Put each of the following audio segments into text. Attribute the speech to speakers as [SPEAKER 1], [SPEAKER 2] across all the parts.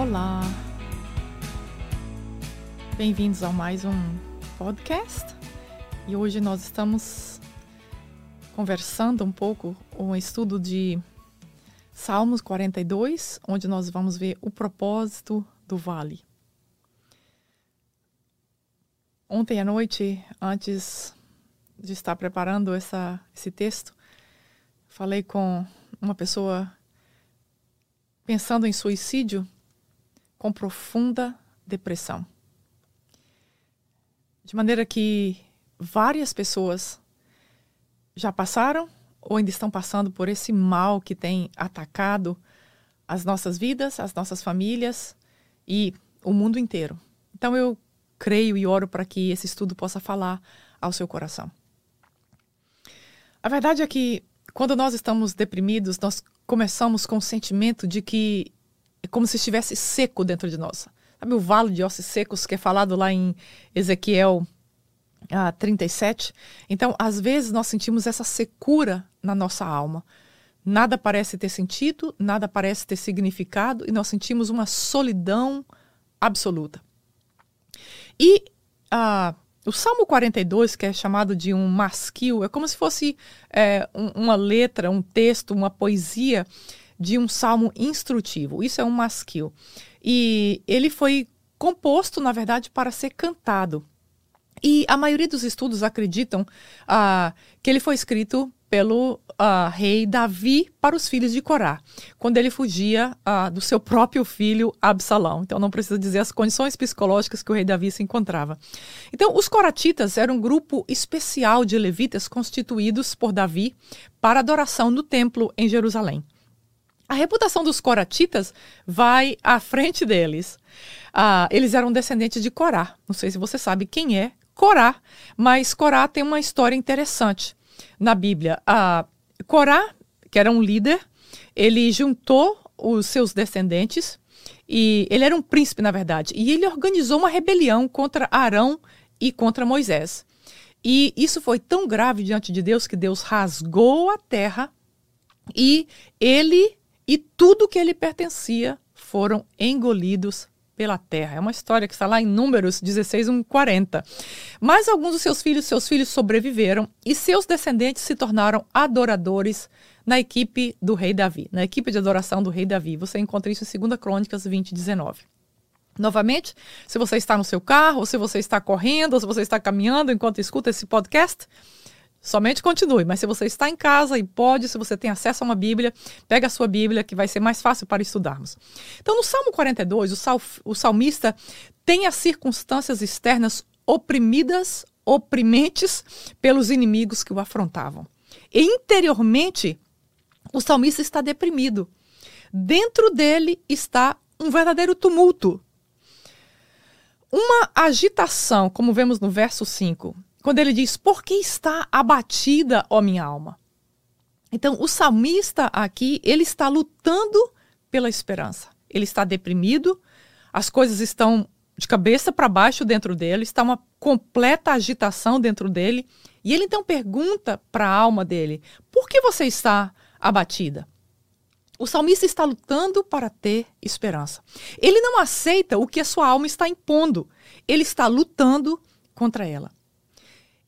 [SPEAKER 1] Olá, bem-vindos a mais um podcast. E hoje nós estamos conversando um pouco um estudo de Salmos 42, onde nós vamos ver o propósito do vale. Ontem à noite, antes de estar preparando essa, esse texto, falei com uma pessoa pensando em suicídio com profunda depressão. De maneira que várias pessoas já passaram ou ainda estão passando por esse mal que tem atacado as nossas vidas, as nossas famílias e o mundo inteiro. Então eu creio e oro para que esse estudo possa falar ao seu coração. A verdade é que quando nós estamos deprimidos, nós começamos com o sentimento de que é como se estivesse seco dentro de nós. Sabe o vale de ossos secos que é falado lá em Ezequiel ah, 37? Então, às vezes, nós sentimos essa secura na nossa alma. Nada parece ter sentido, nada parece ter significado e nós sentimos uma solidão absoluta. E ah, o Salmo 42, que é chamado de um masquil, é como se fosse é, um, uma letra, um texto, uma poesia de um salmo instrutivo. Isso é um masquil. E ele foi composto, na verdade, para ser cantado. E a maioria dos estudos acreditam ah, que ele foi escrito pelo uh, rei Davi para os filhos de Corá, quando ele fugia uh, do seu próprio filho Absalão. Então não precisa dizer as condições psicológicas que o rei Davi se encontrava. Então os coratitas eram um grupo especial de levitas constituídos por Davi para adoração no templo em Jerusalém. A reputação dos coratitas vai à frente deles. Uh, eles eram descendentes de Corá. Não sei se você sabe quem é Corá, mas Corá tem uma história interessante na Bíblia. Uh, Corá, que era um líder, ele juntou os seus descendentes e ele era um príncipe, na verdade, e ele organizou uma rebelião contra Arão e contra Moisés. E isso foi tão grave diante de Deus que Deus rasgou a terra e ele e tudo que ele pertencia foram engolidos pela terra. É uma história que está lá em Números 16, 1, 40. Mas alguns dos seus filhos, seus filhos sobreviveram e seus descendentes se tornaram adoradores na equipe do rei Davi, na equipe de adoração do rei Davi. Você encontra isso em 2 Crônicas 20, 19. Novamente, se você está no seu carro, ou se você está correndo, ou se você está caminhando enquanto escuta esse podcast, Somente continue, mas se você está em casa e pode, se você tem acesso a uma Bíblia, pega a sua Bíblia, que vai ser mais fácil para estudarmos. Então, no Salmo 42, o, sal, o salmista tem as circunstâncias externas oprimidas, oprimentes pelos inimigos que o afrontavam. E interiormente, o salmista está deprimido. Dentro dele está um verdadeiro tumulto. Uma agitação, como vemos no verso 5, quando ele diz: Por que está abatida, ó minha alma? Então, o salmista aqui, ele está lutando pela esperança. Ele está deprimido, as coisas estão de cabeça para baixo dentro dele, está uma completa agitação dentro dele. E ele então pergunta para a alma dele: Por que você está abatida? O salmista está lutando para ter esperança. Ele não aceita o que a sua alma está impondo. Ele está lutando contra ela.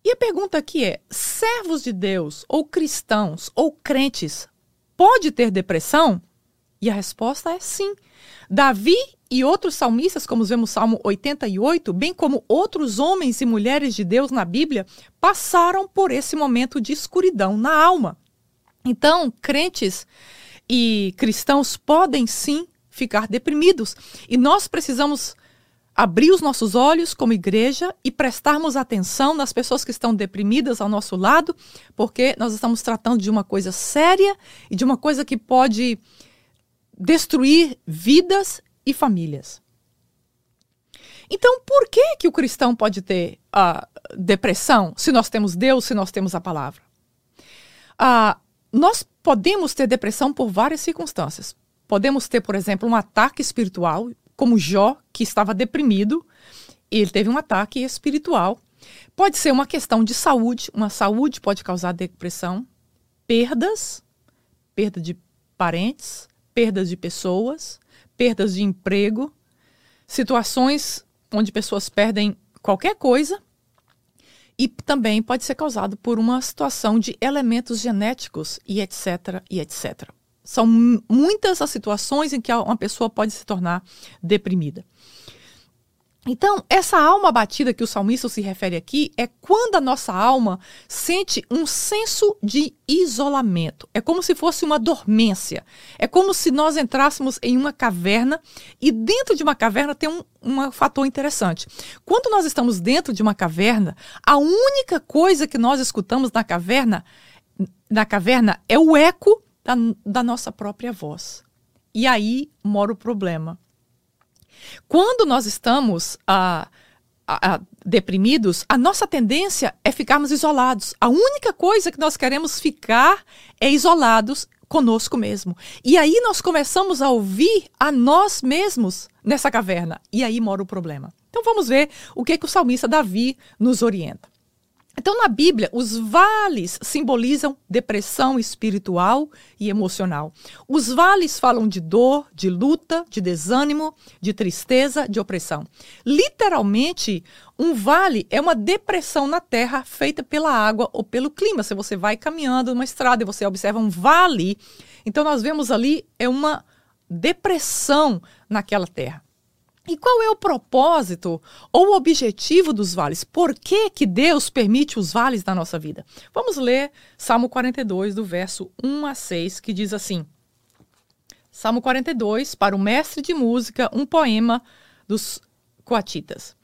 [SPEAKER 1] E a pergunta aqui é: servos de Deus, ou cristãos, ou crentes, pode ter depressão? E a resposta é sim. Davi e outros salmistas, como vemos no Salmo 88, bem como outros homens e mulheres de Deus na Bíblia, passaram por esse momento de escuridão na alma. Então, crentes e cristãos podem sim ficar deprimidos. E nós precisamos abrir os nossos olhos como igreja e prestarmos atenção nas pessoas que estão deprimidas ao nosso lado, porque nós estamos tratando de uma coisa séria e de uma coisa que pode destruir vidas e famílias. Então, por que que o cristão pode ter uh, depressão se nós temos Deus, se nós temos a palavra? Uh, nós podemos ter depressão por várias circunstâncias. Podemos ter, por exemplo, um ataque espiritual como Jó, que estava deprimido, ele teve um ataque espiritual. Pode ser uma questão de saúde, uma saúde pode causar depressão, perdas, perda de parentes, perdas de pessoas, perdas de emprego, situações onde pessoas perdem qualquer coisa e também pode ser causado por uma situação de elementos genéticos e etc e etc. São muitas as situações em que uma pessoa pode se tornar deprimida. Então, essa alma batida que o salmista se refere aqui é quando a nossa alma sente um senso de isolamento. É como se fosse uma dormência. É como se nós entrássemos em uma caverna e dentro de uma caverna tem um, um fator interessante. Quando nós estamos dentro de uma caverna, a única coisa que nós escutamos na caverna, na caverna é o eco da, da nossa própria voz. E aí mora o problema quando nós estamos ah, ah, deprimidos, a nossa tendência é ficarmos isolados. A única coisa que nós queremos ficar é isolados conosco mesmo. E aí nós começamos a ouvir a nós mesmos nessa caverna. E aí mora o problema. Então vamos ver o que, que o salmista Davi nos orienta. Então, na Bíblia, os vales simbolizam depressão espiritual e emocional. Os vales falam de dor, de luta, de desânimo, de tristeza, de opressão. Literalmente, um vale é uma depressão na terra feita pela água ou pelo clima. Se você vai caminhando numa estrada e você observa um vale, então nós vemos ali é uma depressão naquela terra. E qual é o propósito ou o objetivo dos vales? Por que, que Deus permite os vales na nossa vida? Vamos ler Salmo 42, do verso 1 a 6, que diz assim: Salmo 42, para o mestre de música, um poema dos coatitas.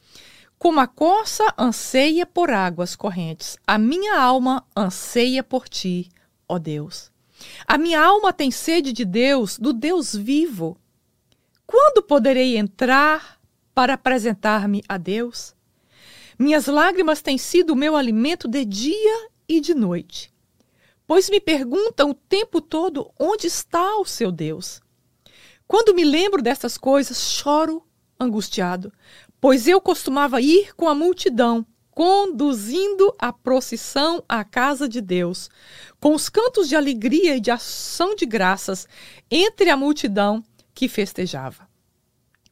[SPEAKER 1] Como a corça anseia por águas correntes, a minha alma anseia por ti, ó Deus. A minha alma tem sede de Deus, do Deus vivo. Quando poderei entrar para apresentar-me a Deus? Minhas lágrimas têm sido o meu alimento de dia e de noite, pois me perguntam o tempo todo onde está o seu Deus. Quando me lembro dessas coisas, choro angustiado, pois eu costumava ir com a multidão, conduzindo a procissão à casa de Deus, com os cantos de alegria e de ação de graças entre a multidão que festejava.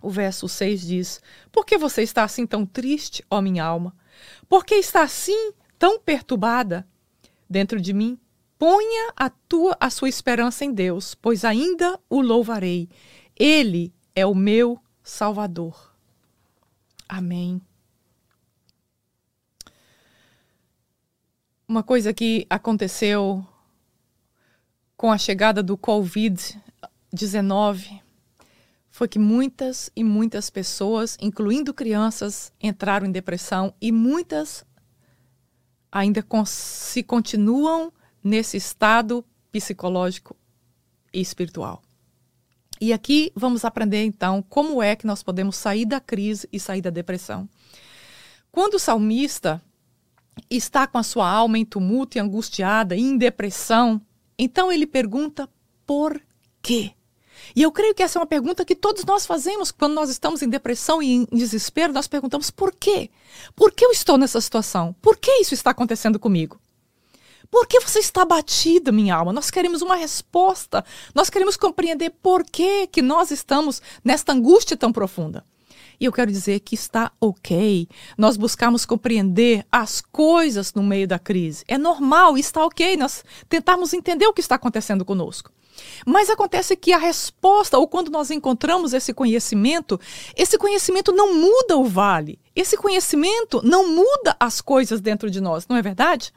[SPEAKER 1] O verso 6 diz: Por que você está assim tão triste, ó minha alma? Por que está assim tão perturbada dentro de mim? Ponha a tua a sua esperança em Deus, pois ainda o louvarei. Ele é o meu Salvador. Amém. Uma coisa que aconteceu com a chegada do Covid-19 foi que muitas e muitas pessoas, incluindo crianças, entraram em depressão e muitas ainda se continuam nesse estado psicológico e espiritual. E aqui vamos aprender então como é que nós podemos sair da crise e sair da depressão. Quando o salmista está com a sua alma em tumulto e angustiada, em depressão, então ele pergunta por quê? E eu creio que essa é uma pergunta que todos nós fazemos quando nós estamos em depressão e em desespero. Nós perguntamos por quê? Por que eu estou nessa situação? Por que isso está acontecendo comigo? Por que você está batida, minha alma? Nós queremos uma resposta. Nós queremos compreender por que, que nós estamos nesta angústia tão profunda. E eu quero dizer que está ok nós buscarmos compreender as coisas no meio da crise. É normal, está ok nós tentarmos entender o que está acontecendo conosco. Mas acontece que a resposta, ou quando nós encontramos esse conhecimento, esse conhecimento não muda o vale. Esse conhecimento não muda as coisas dentro de nós, não é verdade?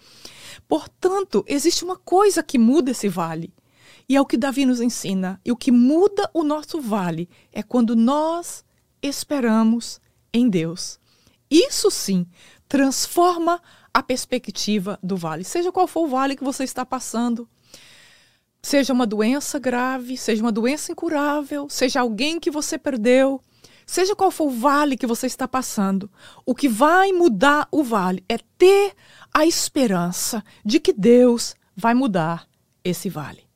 [SPEAKER 1] Portanto, existe uma coisa que muda esse vale. E é o que Davi nos ensina. E o que muda o nosso vale é quando nós esperamos em Deus. Isso sim transforma a perspectiva do vale, seja qual for o vale que você está passando Seja uma doença grave, seja uma doença incurável, seja alguém que você perdeu, seja qual for o vale que você está passando, o que vai mudar o vale é ter a esperança de que Deus vai mudar esse vale.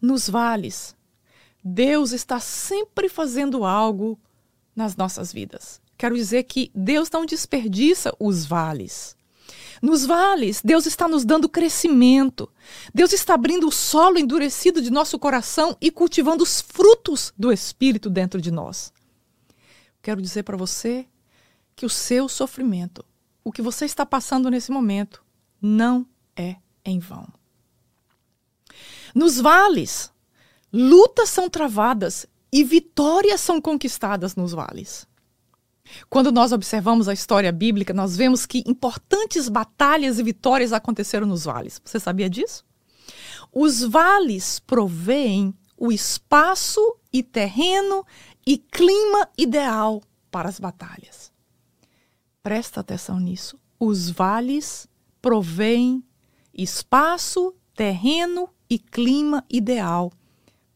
[SPEAKER 1] Nos vales, Deus está sempre fazendo algo nas nossas vidas. Quero dizer que Deus não desperdiça os vales. Nos vales, Deus está nos dando crescimento. Deus está abrindo o solo endurecido de nosso coração e cultivando os frutos do Espírito dentro de nós. Quero dizer para você que o seu sofrimento, o que você está passando nesse momento, não é em vão. Nos vales, lutas são travadas e vitórias são conquistadas nos vales. Quando nós observamos a história bíblica, nós vemos que importantes batalhas e vitórias aconteceram nos vales. Você sabia disso? Os vales provêm o espaço e terreno e clima ideal para as batalhas. Presta atenção nisso. Os vales provêm espaço, terreno e clima ideal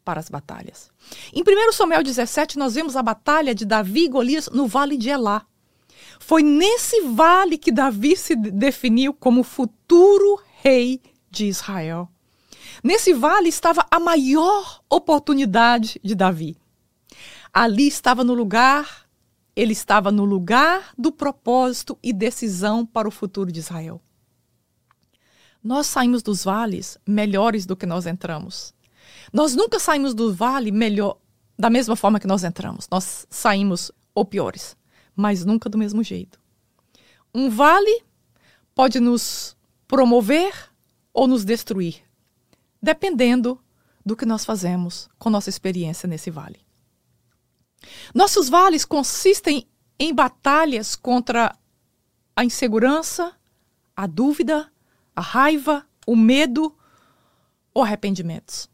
[SPEAKER 1] para as batalhas. Em 1 Samuel 17, nós vemos a batalha de Davi e Golias no vale de Elá. Foi nesse vale que Davi se definiu como futuro rei de Israel. Nesse vale estava a maior oportunidade de Davi. Ali estava no lugar, ele estava no lugar do propósito e decisão para o futuro de Israel. Nós saímos dos vales melhores do que nós entramos. Nós nunca saímos do vale melhor da mesma forma que nós entramos. Nós saímos ou piores, mas nunca do mesmo jeito. Um vale pode nos promover ou nos destruir, dependendo do que nós fazemos com nossa experiência nesse vale. Nossos vales consistem em batalhas contra a insegurança, a dúvida, a raiva, o medo ou arrependimentos.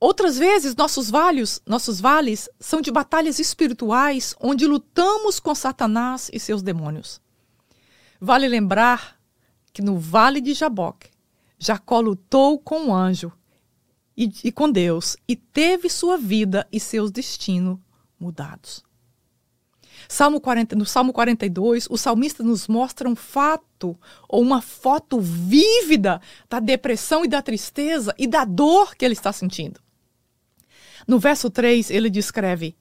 [SPEAKER 1] Outras vezes, nossos vales, nossos vales são de batalhas espirituais onde lutamos com Satanás e seus demônios. Vale lembrar que no vale de Jaboque, Jacó lutou com o anjo e, e com Deus e teve sua vida e seus destinos mudados. Salmo 40, no Salmo 42, o salmista nos mostra um fato ou uma foto vívida da depressão e da tristeza e da dor que ele está sentindo. No verso 3, ele descreve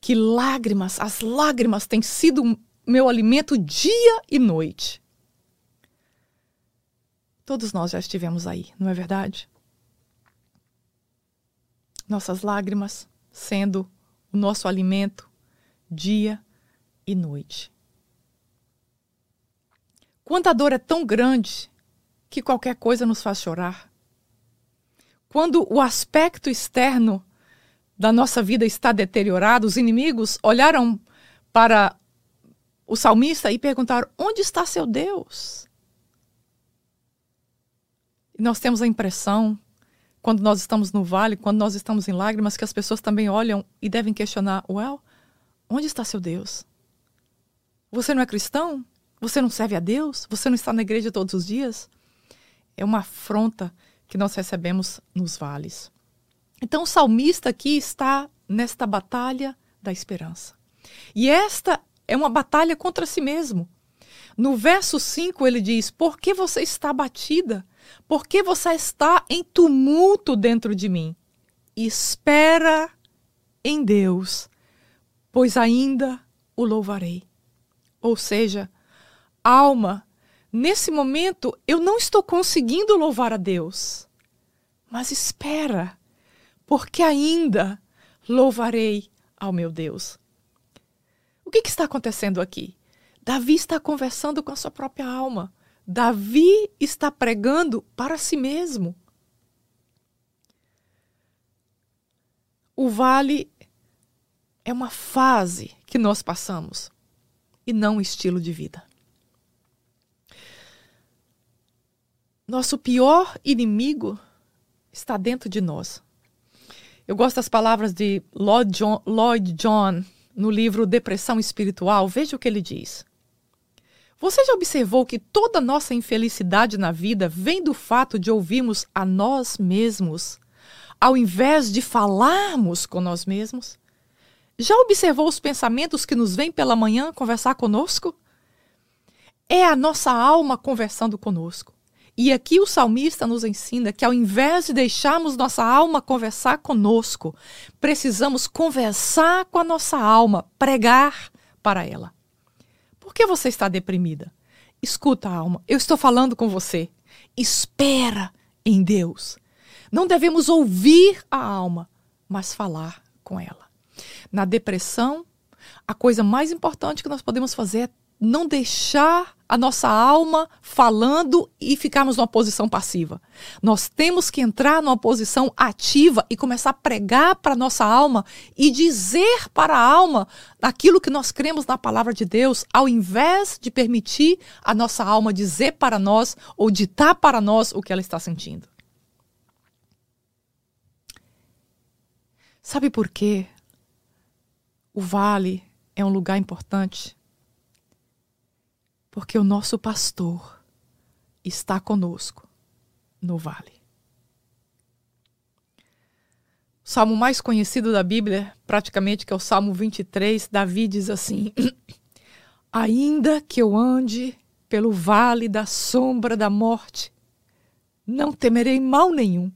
[SPEAKER 1] que lágrimas, as lágrimas têm sido meu alimento dia e noite. Todos nós já estivemos aí, não é verdade? Nossas lágrimas sendo o nosso alimento dia e noite. Quando a dor é tão grande que qualquer coisa nos faz chorar. Quando o aspecto externo da nossa vida está deteriorado, os inimigos olharam para o salmista e perguntaram: onde está seu Deus? E nós temos a impressão, quando nós estamos no vale, quando nós estamos em lágrimas, que as pessoas também olham e devem questionar: well, onde está seu Deus? Você não é cristão? Você não serve a Deus? Você não está na igreja todos os dias? É uma afronta que nós recebemos nos vales. Então, o salmista aqui está nesta batalha da esperança. E esta é uma batalha contra si mesmo. No verso 5 ele diz: Por que você está abatida? Por que você está em tumulto dentro de mim? Espera em Deus, pois ainda o louvarei. Ou seja, alma, nesse momento eu não estou conseguindo louvar a Deus. Mas espera, porque ainda louvarei ao meu Deus. O que, que, está acontecendo aqui? Davi está conversando com a sua própria alma. Davi está pregando para si mesmo. O vale é uma fase que nós passamos e não um estilo de vida. Nosso pior inimigo está dentro de nós. Eu gosto das palavras de Lloyd John, Lloyd John no livro Depressão Espiritual. Veja o que ele diz. Você já observou que toda nossa infelicidade na vida vem do fato de ouvirmos a nós mesmos, ao invés de falarmos com nós mesmos? Já observou os pensamentos que nos vêm pela manhã conversar conosco? É a nossa alma conversando conosco. E aqui o salmista nos ensina que ao invés de deixarmos nossa alma conversar conosco, precisamos conversar com a nossa alma, pregar para ela. Por que você está deprimida? Escuta, alma, eu estou falando com você. Espera em Deus. Não devemos ouvir a alma, mas falar com ela. Na depressão, a coisa mais importante que nós podemos fazer é não deixar a nossa alma falando e ficarmos numa posição passiva. Nós temos que entrar numa posição ativa e começar a pregar para a nossa alma e dizer para a alma aquilo que nós cremos na palavra de Deus, ao invés de permitir a nossa alma dizer para nós ou ditar para nós o que ela está sentindo. Sabe por quê? O vale é um lugar importante porque o nosso pastor está conosco no vale. O salmo mais conhecido da Bíblia, praticamente, que é o Salmo 23, Davi diz assim: Ainda que eu ande pelo vale da sombra da morte, não temerei mal nenhum,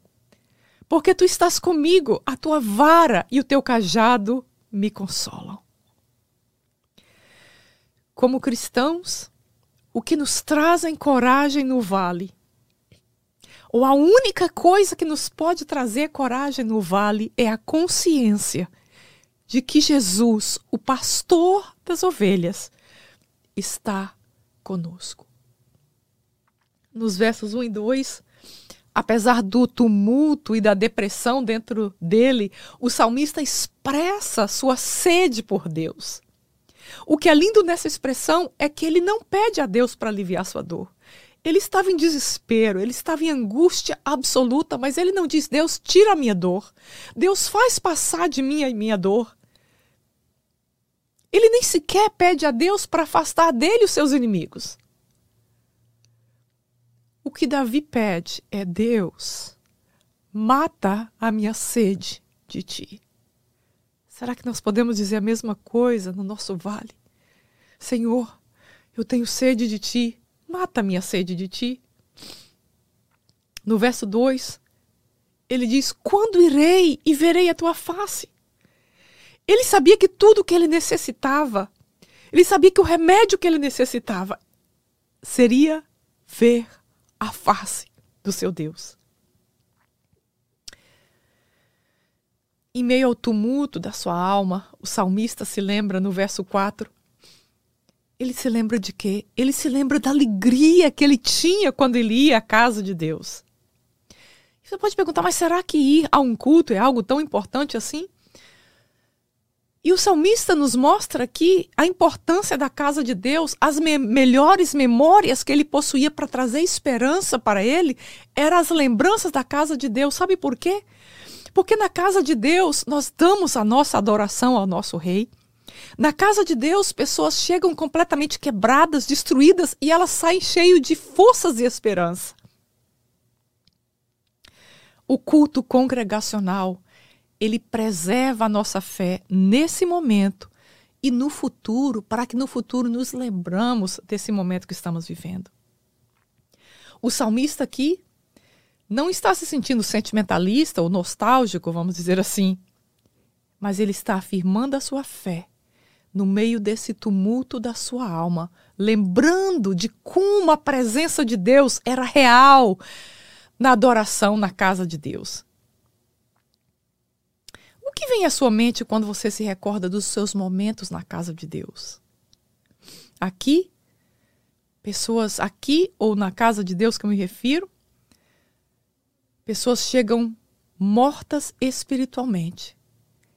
[SPEAKER 1] porque tu estás comigo, a tua vara e o teu cajado me consolam. Como cristãos, o que nos trazem coragem no vale, ou a única coisa que nos pode trazer coragem no vale é a consciência de que Jesus, o pastor das ovelhas, está conosco. Nos versos 1 e 2, apesar do tumulto e da depressão dentro dele, o salmista expressa sua sede por Deus. O que é lindo nessa expressão é que ele não pede a Deus para aliviar sua dor. Ele estava em desespero, ele estava em angústia absoluta, mas ele não diz: Deus, tira a minha dor. Deus faz passar de mim a minha dor. Ele nem sequer pede a Deus para afastar dele os seus inimigos. O que Davi pede é: Deus, mata a minha sede de ti. Será que nós podemos dizer a mesma coisa no nosso vale? Senhor, eu tenho sede de ti, mata minha sede de ti. No verso 2, ele diz: Quando irei e verei a tua face? Ele sabia que tudo que ele necessitava, ele sabia que o remédio que ele necessitava seria ver a face do seu Deus. Em meio ao tumulto da sua alma, o salmista se lembra no verso 4. Ele se lembra de quê? Ele se lembra da alegria que ele tinha quando ele ia à casa de Deus. Você pode perguntar, mas será que ir a um culto é algo tão importante assim? E o salmista nos mostra aqui a importância da casa de Deus, as me melhores memórias que ele possuía para trazer esperança para ele, eram as lembranças da casa de Deus. Sabe por quê? Porque na casa de Deus nós damos a nossa adoração ao nosso Rei. Na casa de Deus, pessoas chegam completamente quebradas, destruídas e elas saem cheias de forças e esperança. O culto congregacional, ele preserva a nossa fé nesse momento e no futuro, para que no futuro nos lembramos desse momento que estamos vivendo. O salmista aqui não está se sentindo sentimentalista ou nostálgico, vamos dizer assim, mas ele está afirmando a sua fé no meio desse tumulto da sua alma, lembrando de como a presença de Deus era real na adoração na casa de Deus. O que vem à sua mente quando você se recorda dos seus momentos na casa de Deus? Aqui, pessoas aqui ou na casa de Deus que eu me refiro, Pessoas chegam mortas espiritualmente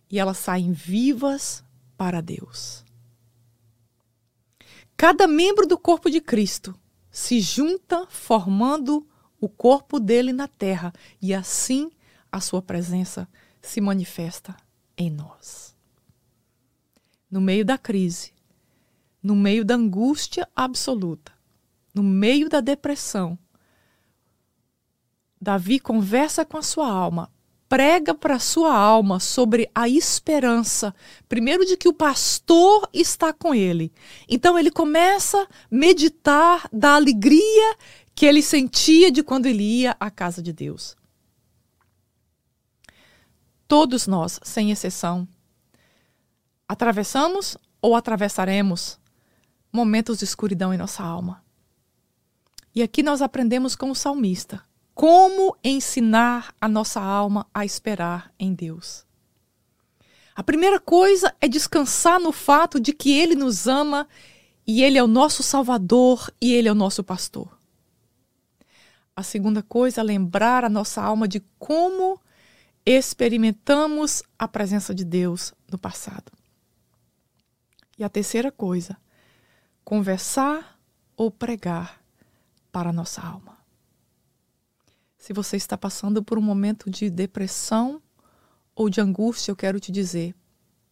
[SPEAKER 1] e elas saem vivas para Deus. Cada membro do corpo de Cristo se junta formando o corpo dele na terra e assim a sua presença se manifesta em nós. No meio da crise, no meio da angústia absoluta, no meio da depressão, Davi conversa com a sua alma, prega para a sua alma sobre a esperança, primeiro de que o pastor está com ele. Então ele começa a meditar da alegria que ele sentia de quando ele ia à casa de Deus. Todos nós, sem exceção, atravessamos ou atravessaremos momentos de escuridão em nossa alma. E aqui nós aprendemos com o salmista como ensinar a nossa alma a esperar em Deus. A primeira coisa é descansar no fato de que Ele nos ama e Ele é o nosso Salvador e Ele é o nosso pastor. A segunda coisa é lembrar a nossa alma de como experimentamos a presença de Deus no passado. E a terceira coisa, conversar ou pregar para a nossa alma. Se você está passando por um momento de depressão ou de angústia, eu quero te dizer: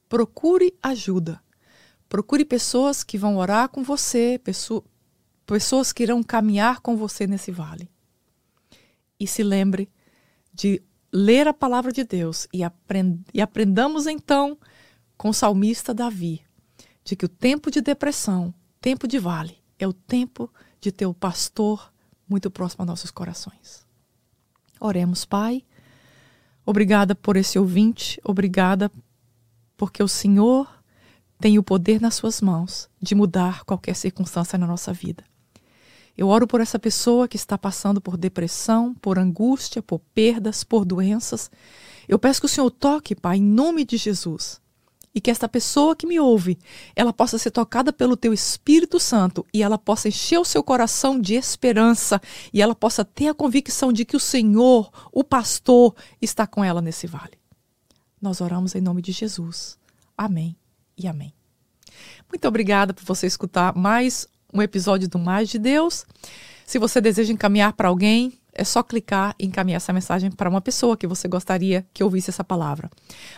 [SPEAKER 1] procure ajuda. Procure pessoas que vão orar com você, pessoas que irão caminhar com você nesse vale. E se lembre de ler a palavra de Deus e, aprend e aprendamos então com o salmista Davi de que o tempo de depressão, tempo de vale, é o tempo de ter o pastor muito próximo a nossos corações. Oremos, Pai. Obrigada por esse ouvinte, obrigada porque o Senhor tem o poder nas suas mãos de mudar qualquer circunstância na nossa vida. Eu oro por essa pessoa que está passando por depressão, por angústia, por perdas, por doenças. Eu peço que o Senhor toque, Pai, em nome de Jesus. E que esta pessoa que me ouve, ela possa ser tocada pelo teu Espírito Santo e ela possa encher o seu coração de esperança e ela possa ter a convicção de que o Senhor, o pastor, está com ela nesse vale. Nós oramos em nome de Jesus. Amém e amém. Muito obrigada por você escutar mais um episódio do Mais de Deus. Se você deseja encaminhar para alguém, é só clicar e encaminhar essa mensagem para uma pessoa que você gostaria que ouvisse essa palavra.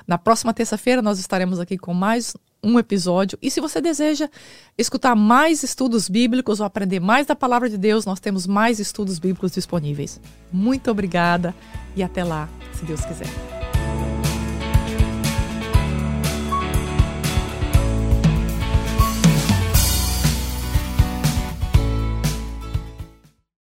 [SPEAKER 1] Na próxima terça-feira, nós estaremos aqui com mais um episódio. E se você deseja escutar mais estudos bíblicos ou aprender mais da palavra de Deus, nós temos mais estudos bíblicos disponíveis. Muito obrigada e até lá, se Deus quiser.